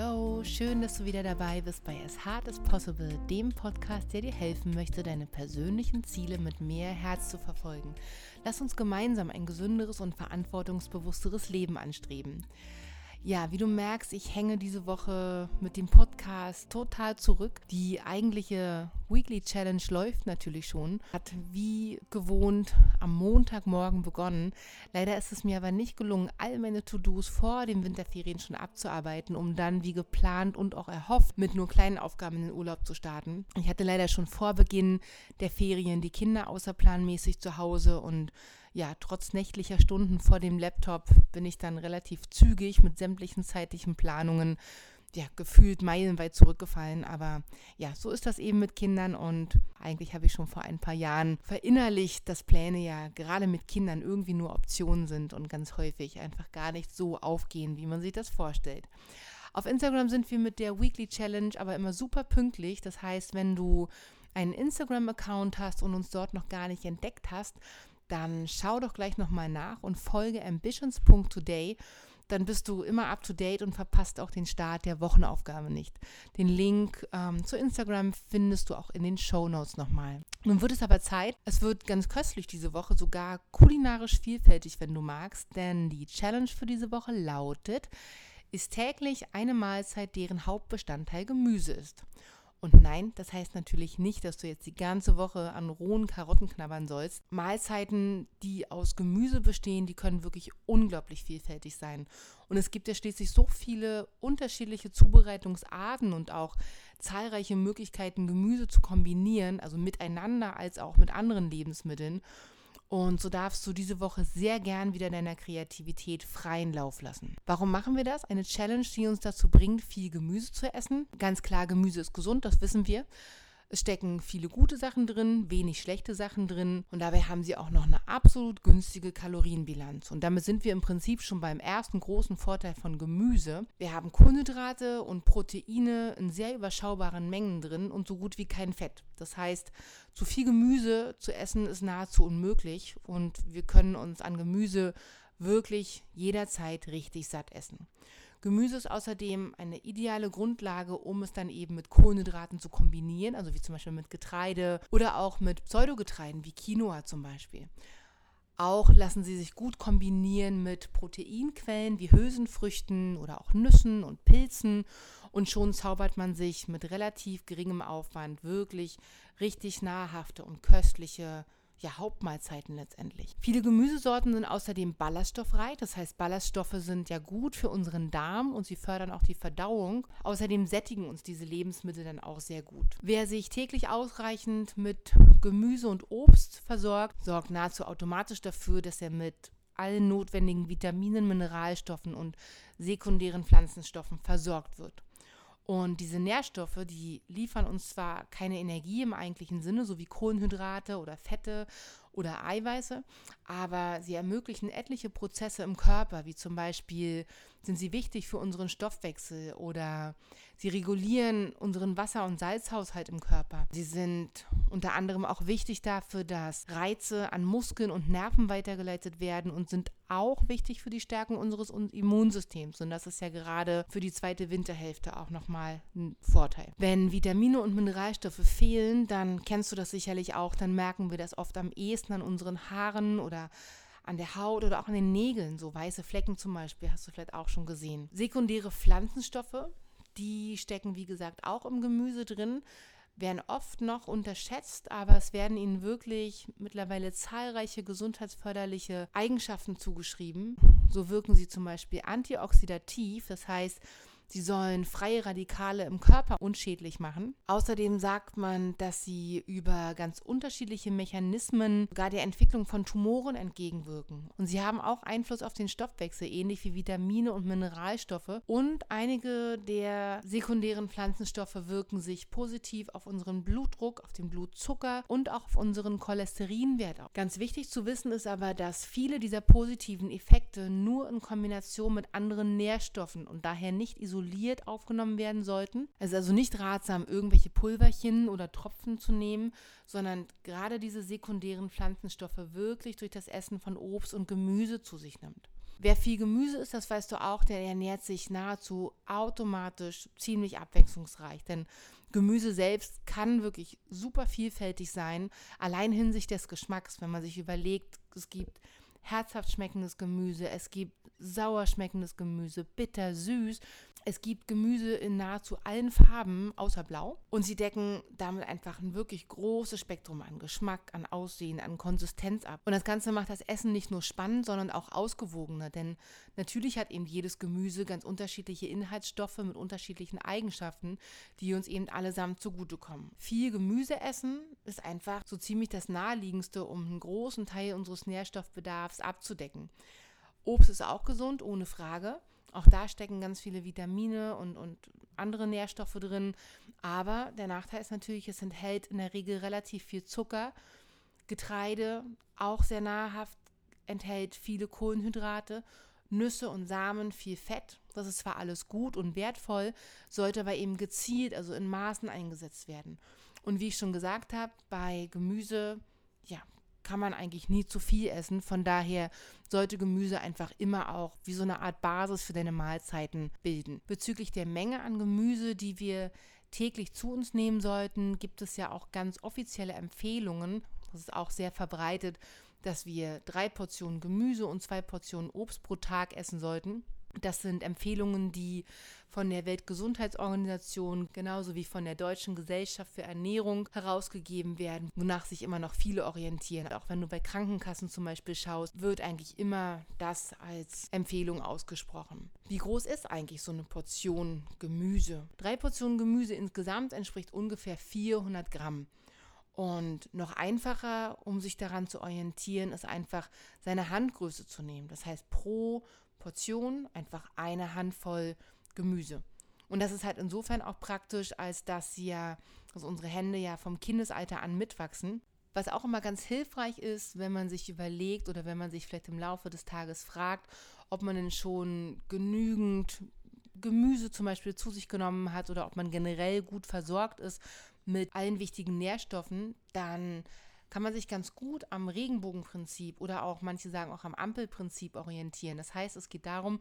Hallo, schön, dass du wieder dabei bist bei As Hard as Possible, dem Podcast, der dir helfen möchte, deine persönlichen Ziele mit mehr Herz zu verfolgen. Lass uns gemeinsam ein gesünderes und verantwortungsbewussteres Leben anstreben. Ja, wie du merkst, ich hänge diese Woche mit dem Podcast total zurück. Die eigentliche Weekly Challenge läuft natürlich schon, hat wie gewohnt am Montagmorgen begonnen. Leider ist es mir aber nicht gelungen, all meine To-Dos vor den Winterferien schon abzuarbeiten, um dann wie geplant und auch erhofft mit nur kleinen Aufgaben in den Urlaub zu starten. Ich hatte leider schon vor Beginn der Ferien die Kinder außerplanmäßig zu Hause und ja, trotz nächtlicher Stunden vor dem Laptop bin ich dann relativ zügig mit sämtlichen zeitlichen Planungen ja, gefühlt meilenweit zurückgefallen. Aber ja, so ist das eben mit Kindern und eigentlich habe ich schon vor ein paar Jahren verinnerlicht, dass Pläne ja gerade mit Kindern irgendwie nur Optionen sind und ganz häufig einfach gar nicht so aufgehen, wie man sich das vorstellt. Auf Instagram sind wir mit der Weekly Challenge aber immer super pünktlich. Das heißt, wenn du einen Instagram-Account hast und uns dort noch gar nicht entdeckt hast, dann schau doch gleich nochmal nach und folge ambitions.today. Dann bist du immer up to date und verpasst auch den Start der Wochenaufgabe nicht. Den Link ähm, zu Instagram findest du auch in den Show Notes nochmal. Nun wird es aber Zeit. Es wird ganz köstlich diese Woche, sogar kulinarisch vielfältig, wenn du magst, denn die Challenge für diese Woche lautet, ist täglich eine Mahlzeit, deren Hauptbestandteil Gemüse ist. Und nein, das heißt natürlich nicht, dass du jetzt die ganze Woche an rohen Karotten knabbern sollst. Mahlzeiten, die aus Gemüse bestehen, die können wirklich unglaublich vielfältig sein. Und es gibt ja schließlich so viele unterschiedliche Zubereitungsarten und auch zahlreiche Möglichkeiten, Gemüse zu kombinieren, also miteinander als auch mit anderen Lebensmitteln. Und so darfst du diese Woche sehr gern wieder deiner Kreativität freien Lauf lassen. Warum machen wir das? Eine Challenge, die uns dazu bringt, viel Gemüse zu essen. Ganz klar, Gemüse ist gesund, das wissen wir. Es stecken viele gute Sachen drin, wenig schlechte Sachen drin und dabei haben sie auch noch eine absolut günstige Kalorienbilanz. Und damit sind wir im Prinzip schon beim ersten großen Vorteil von Gemüse. Wir haben Kohlenhydrate und Proteine in sehr überschaubaren Mengen drin und so gut wie kein Fett. Das heißt, zu viel Gemüse zu essen ist nahezu unmöglich und wir können uns an Gemüse wirklich jederzeit richtig satt essen. Gemüse ist außerdem eine ideale Grundlage, um es dann eben mit Kohlenhydraten zu kombinieren, also wie zum Beispiel mit Getreide oder auch mit Pseudogetreiden wie Quinoa zum Beispiel. Auch lassen sie sich gut kombinieren mit Proteinquellen wie Hülsenfrüchten oder auch Nüssen und Pilzen und schon zaubert man sich mit relativ geringem Aufwand wirklich richtig nahrhafte und köstliche ja, Hauptmahlzeiten letztendlich. Viele Gemüsesorten sind außerdem ballaststoffreich, das heißt Ballaststoffe sind ja gut für unseren Darm und sie fördern auch die Verdauung. Außerdem sättigen uns diese Lebensmittel dann auch sehr gut. Wer sich täglich ausreichend mit Gemüse und Obst versorgt, sorgt nahezu automatisch dafür, dass er mit allen notwendigen Vitaminen, Mineralstoffen und sekundären Pflanzenstoffen versorgt wird. Und diese Nährstoffe, die liefern uns zwar keine Energie im eigentlichen Sinne, so wie Kohlenhydrate oder Fette oder Eiweiße, aber sie ermöglichen etliche Prozesse im Körper, wie zum Beispiel sind sie wichtig für unseren Stoffwechsel oder sie regulieren unseren Wasser- und Salzhaushalt im Körper. Sie sind unter anderem auch wichtig dafür, dass Reize an Muskeln und Nerven weitergeleitet werden und sind auch wichtig für die Stärkung unseres Immunsystems. Und das ist ja gerade für die zweite Winterhälfte auch nochmal ein Vorteil. Wenn Vitamine und Mineralstoffe fehlen, dann kennst du das sicherlich auch, dann merken wir das oft am ehesten an unseren Haaren oder an der Haut oder auch an den Nägeln, so weiße Flecken zum Beispiel, hast du vielleicht auch schon gesehen. Sekundäre Pflanzenstoffe, die stecken wie gesagt auch im Gemüse drin, werden oft noch unterschätzt, aber es werden ihnen wirklich mittlerweile zahlreiche gesundheitsförderliche Eigenschaften zugeschrieben. So wirken sie zum Beispiel antioxidativ, das heißt, Sie sollen freie Radikale im Körper unschädlich machen. Außerdem sagt man, dass sie über ganz unterschiedliche Mechanismen sogar der Entwicklung von Tumoren entgegenwirken. Und sie haben auch Einfluss auf den Stoffwechsel, ähnlich wie Vitamine und Mineralstoffe. Und einige der sekundären Pflanzenstoffe wirken sich positiv auf unseren Blutdruck, auf den Blutzucker und auch auf unseren Cholesterinwert auf. Ganz wichtig zu wissen ist aber, dass viele dieser positiven Effekte nur in Kombination mit anderen Nährstoffen und daher nicht isoliert isoliert aufgenommen werden sollten. Es ist also nicht ratsam, irgendwelche Pulverchen oder Tropfen zu nehmen, sondern gerade diese sekundären Pflanzenstoffe wirklich durch das Essen von Obst und Gemüse zu sich nimmt. Wer viel Gemüse isst, das weißt du auch, der ernährt sich nahezu automatisch ziemlich abwechslungsreich. Denn Gemüse selbst kann wirklich super vielfältig sein, allein hinsichtlich des Geschmacks, wenn man sich überlegt, es gibt herzhaft schmeckendes Gemüse, es gibt sauer schmeckendes Gemüse, bitter, süß. Es gibt Gemüse in nahezu allen Farben außer Blau und sie decken damit einfach ein wirklich großes Spektrum an Geschmack, an Aussehen, an Konsistenz ab. Und das Ganze macht das Essen nicht nur spannend, sondern auch ausgewogener, denn natürlich hat eben jedes Gemüse ganz unterschiedliche Inhaltsstoffe mit unterschiedlichen Eigenschaften, die uns eben allesamt zugutekommen. Viel Gemüse essen ist einfach so ziemlich das naheliegendste, um einen großen Teil unseres Nährstoffbedarfs abzudecken. Obst ist auch gesund, ohne Frage. Auch da stecken ganz viele Vitamine und, und andere Nährstoffe drin. Aber der Nachteil ist natürlich, es enthält in der Regel relativ viel Zucker. Getreide, auch sehr nahrhaft, enthält viele Kohlenhydrate. Nüsse und Samen, viel Fett. Das ist zwar alles gut und wertvoll, sollte aber eben gezielt, also in Maßen eingesetzt werden. Und wie ich schon gesagt habe, bei Gemüse, ja, kann man eigentlich nie zu viel essen. Von daher sollte Gemüse einfach immer auch wie so eine Art Basis für deine Mahlzeiten bilden. Bezüglich der Menge an Gemüse, die wir täglich zu uns nehmen sollten, gibt es ja auch ganz offizielle Empfehlungen. Das ist auch sehr verbreitet, dass wir drei Portionen Gemüse und zwei Portionen Obst pro Tag essen sollten. Das sind Empfehlungen, die von der Weltgesundheitsorganisation genauso wie von der Deutschen Gesellschaft für Ernährung herausgegeben werden, wonach sich immer noch viele orientieren. Auch wenn du bei Krankenkassen zum Beispiel schaust, wird eigentlich immer das als Empfehlung ausgesprochen. Wie groß ist eigentlich so eine Portion Gemüse? Drei Portionen Gemüse insgesamt entspricht ungefähr 400 Gramm. Und noch einfacher, um sich daran zu orientieren, ist einfach seine Handgröße zu nehmen. Das heißt, pro Portion einfach eine Handvoll Gemüse. Und das ist halt insofern auch praktisch, als dass ja, also unsere Hände ja vom Kindesalter an mitwachsen. Was auch immer ganz hilfreich ist, wenn man sich überlegt oder wenn man sich vielleicht im Laufe des Tages fragt, ob man denn schon genügend Gemüse zum Beispiel zu sich genommen hat oder ob man generell gut versorgt ist mit allen wichtigen Nährstoffen, dann kann man sich ganz gut am Regenbogenprinzip oder auch manche sagen auch am Ampelprinzip orientieren. Das heißt, es geht darum,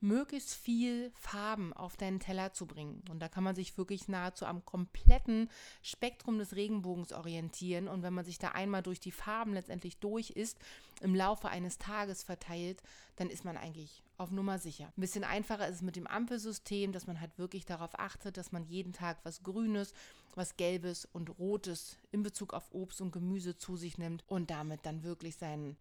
möglichst viel Farben auf deinen Teller zu bringen. Und da kann man sich wirklich nahezu am kompletten Spektrum des Regenbogens orientieren. Und wenn man sich da einmal durch die Farben letztendlich durch ist, im Laufe eines Tages verteilt, dann ist man eigentlich auf Nummer sicher. Ein bisschen einfacher ist es mit dem Ampelsystem, dass man halt wirklich darauf achtet, dass man jeden Tag was Grünes, was Gelbes und Rotes in Bezug auf Obst und Gemüse zu sich nimmt und damit dann wirklich seinen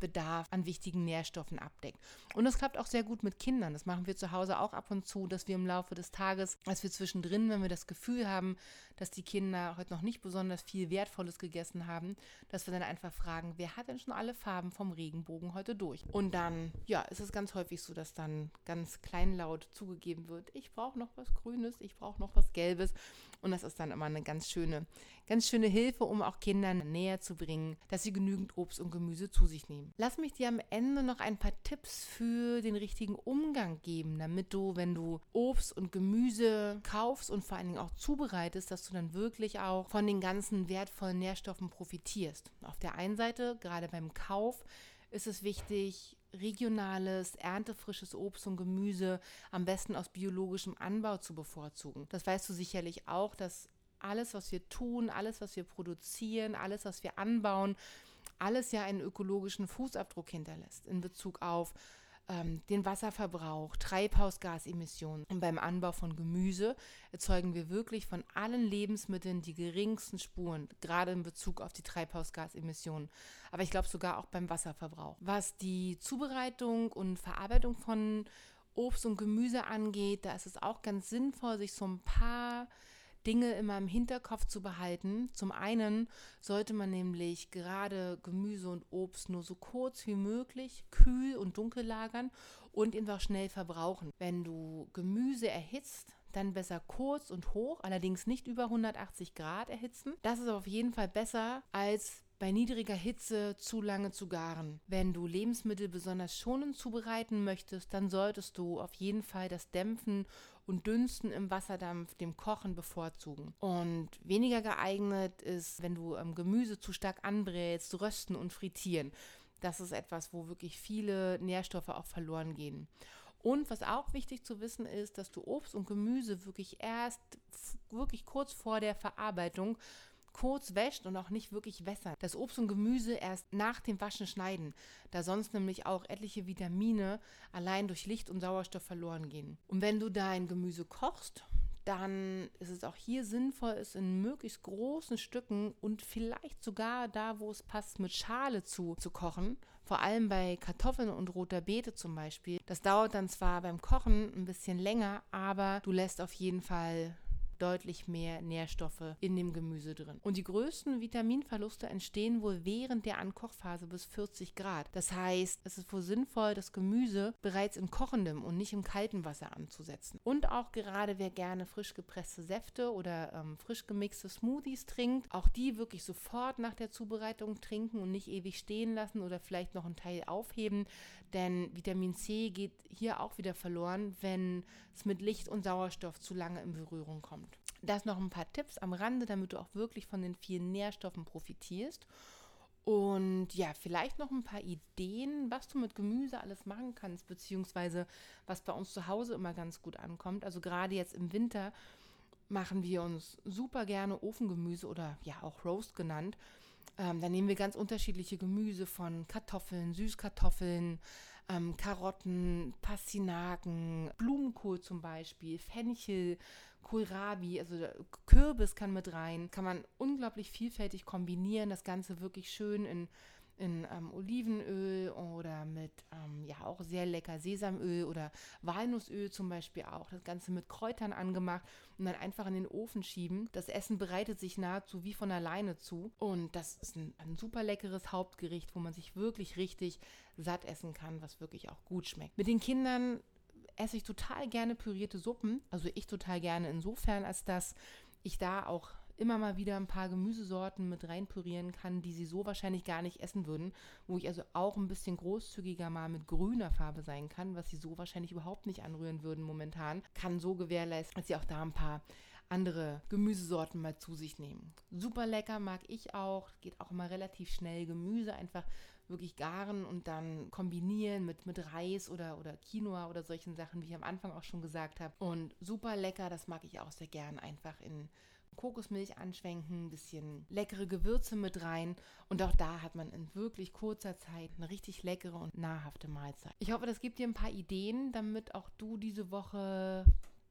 Bedarf an wichtigen Nährstoffen abdeckt. Und das klappt auch sehr gut mit Kindern. Das machen wir zu Hause auch ab und zu, dass wir im Laufe des Tages, als wir zwischendrin, wenn wir das Gefühl haben, dass die Kinder heute noch nicht besonders viel Wertvolles gegessen haben, dass wir dann einfach fragen, wer hat denn schon alle Farben vom Regenbogen heute durch? Und dann, ja, ist es ganz häufig so, dass dann ganz kleinlaut zugegeben wird, ich brauche noch was Grünes, ich brauche noch was Gelbes. Und das ist dann immer eine ganz schöne, ganz schöne Hilfe, um auch Kindern näher zu bringen, dass sie genügend Obst und Gemüse zu sich nehmen. Lass mich dir am Ende noch ein paar Tipps für den richtigen Umgang geben, damit du, wenn du Obst und Gemüse kaufst und vor allen Dingen auch zubereitest, dass du dann wirklich auch von den ganzen wertvollen Nährstoffen profitierst. Auf der einen Seite, gerade beim Kauf, ist es wichtig, regionales, erntefrisches Obst und Gemüse am besten aus biologischem Anbau zu bevorzugen. Das weißt du sicherlich auch, dass alles, was wir tun, alles, was wir produzieren, alles, was wir anbauen, alles ja einen ökologischen Fußabdruck hinterlässt in Bezug auf ähm, den Wasserverbrauch, Treibhausgasemissionen. Und beim Anbau von Gemüse erzeugen wir wirklich von allen Lebensmitteln die geringsten Spuren, gerade in Bezug auf die Treibhausgasemissionen. Aber ich glaube sogar auch beim Wasserverbrauch. Was die Zubereitung und Verarbeitung von Obst und Gemüse angeht, da ist es auch ganz sinnvoll, sich so ein paar Dinge immer im Hinterkopf zu behalten. Zum einen sollte man nämlich gerade Gemüse und Obst nur so kurz wie möglich kühl und dunkel lagern und einfach schnell verbrauchen. Wenn du Gemüse erhitzt, dann besser kurz und hoch, allerdings nicht über 180 Grad erhitzen. Das ist auf jeden Fall besser als bei niedriger Hitze zu lange zu garen. Wenn du Lebensmittel besonders schonend zubereiten möchtest, dann solltest du auf jeden Fall das Dämpfen und Dünsten im Wasserdampf dem Kochen bevorzugen. Und weniger geeignet ist, wenn du ähm, Gemüse zu stark anbrätst, rösten und frittieren. Das ist etwas, wo wirklich viele Nährstoffe auch verloren gehen. Und was auch wichtig zu wissen ist, dass du Obst und Gemüse wirklich erst wirklich kurz vor der Verarbeitung kurz wäscht und auch nicht wirklich wässern. Das Obst und Gemüse erst nach dem Waschen schneiden, da sonst nämlich auch etliche Vitamine allein durch Licht und Sauerstoff verloren gehen. Und wenn du dein Gemüse kochst, dann ist es auch hier sinnvoll, es in möglichst großen Stücken und vielleicht sogar da, wo es passt, mit Schale zu, zu kochen. Vor allem bei Kartoffeln und roter Beete zum Beispiel. Das dauert dann zwar beim Kochen ein bisschen länger, aber du lässt auf jeden Fall deutlich mehr Nährstoffe in dem Gemüse drin. Und die größten Vitaminverluste entstehen wohl während der Ankochphase bis 40 Grad. Das heißt, es ist wohl sinnvoll, das Gemüse bereits in kochendem und nicht im kalten Wasser anzusetzen. Und auch gerade wer gerne frisch gepresste Säfte oder ähm, frisch gemixte Smoothies trinkt, auch die wirklich sofort nach der Zubereitung trinken und nicht ewig stehen lassen oder vielleicht noch einen Teil aufheben, denn Vitamin C geht hier auch wieder verloren, wenn es mit Licht und Sauerstoff zu lange in Berührung kommt. Das noch ein paar Tipps am Rande, damit du auch wirklich von den vielen Nährstoffen profitierst. Und ja, vielleicht noch ein paar Ideen, was du mit Gemüse alles machen kannst, beziehungsweise was bei uns zu Hause immer ganz gut ankommt. Also gerade jetzt im Winter machen wir uns super gerne Ofengemüse oder ja auch Roast genannt. Ähm, da nehmen wir ganz unterschiedliche Gemüse von Kartoffeln, Süßkartoffeln, ähm, Karotten, Pastinaken, Blumenkohl zum Beispiel, Fenchel, Kohlrabi, also Kürbis kann mit rein. Kann man unglaublich vielfältig kombinieren, das Ganze wirklich schön in in ähm, Olivenöl oder mit, ja, auch sehr lecker Sesamöl oder Walnussöl zum Beispiel auch. Das Ganze mit Kräutern angemacht und dann einfach in den Ofen schieben. Das Essen bereitet sich nahezu wie von alleine zu. Und das ist ein, ein super leckeres Hauptgericht, wo man sich wirklich richtig satt essen kann, was wirklich auch gut schmeckt. Mit den Kindern esse ich total gerne pürierte Suppen. Also ich total gerne insofern, als dass ich da auch immer mal wieder ein paar Gemüsesorten mit reinpürieren kann, die sie so wahrscheinlich gar nicht essen würden, wo ich also auch ein bisschen großzügiger mal mit grüner Farbe sein kann, was sie so wahrscheinlich überhaupt nicht anrühren würden momentan, kann so gewährleisten, dass sie auch da ein paar andere Gemüsesorten mal zu sich nehmen. Super lecker mag ich auch, geht auch immer relativ schnell. Gemüse einfach wirklich garen und dann kombinieren mit, mit Reis oder, oder Quinoa oder solchen Sachen, wie ich am Anfang auch schon gesagt habe. Und super lecker, das mag ich auch sehr gern, einfach in Kokosmilch anschwenken, ein bisschen leckere Gewürze mit rein und auch da hat man in wirklich kurzer Zeit eine richtig leckere und nahrhafte Mahlzeit. Ich hoffe, das gibt dir ein paar Ideen, damit auch du diese Woche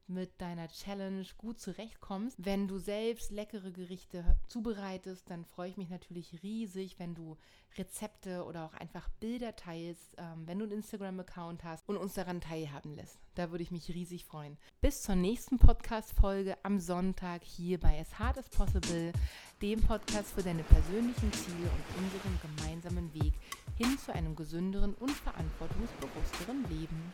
mit deiner Challenge gut zurechtkommst. Wenn du selbst leckere Gerichte zubereitest, dann freue ich mich natürlich riesig, wenn du Rezepte oder auch einfach Bilder teilst, ähm, wenn du einen Instagram-Account hast und uns daran teilhaben lässt. Da würde ich mich riesig freuen. Bis zur nächsten Podcast-Folge am Sonntag hier bei As Hard as Possible, dem Podcast für deine persönlichen Ziele und unseren gemeinsamen Weg hin zu einem gesünderen und verantwortungsbewussteren Leben.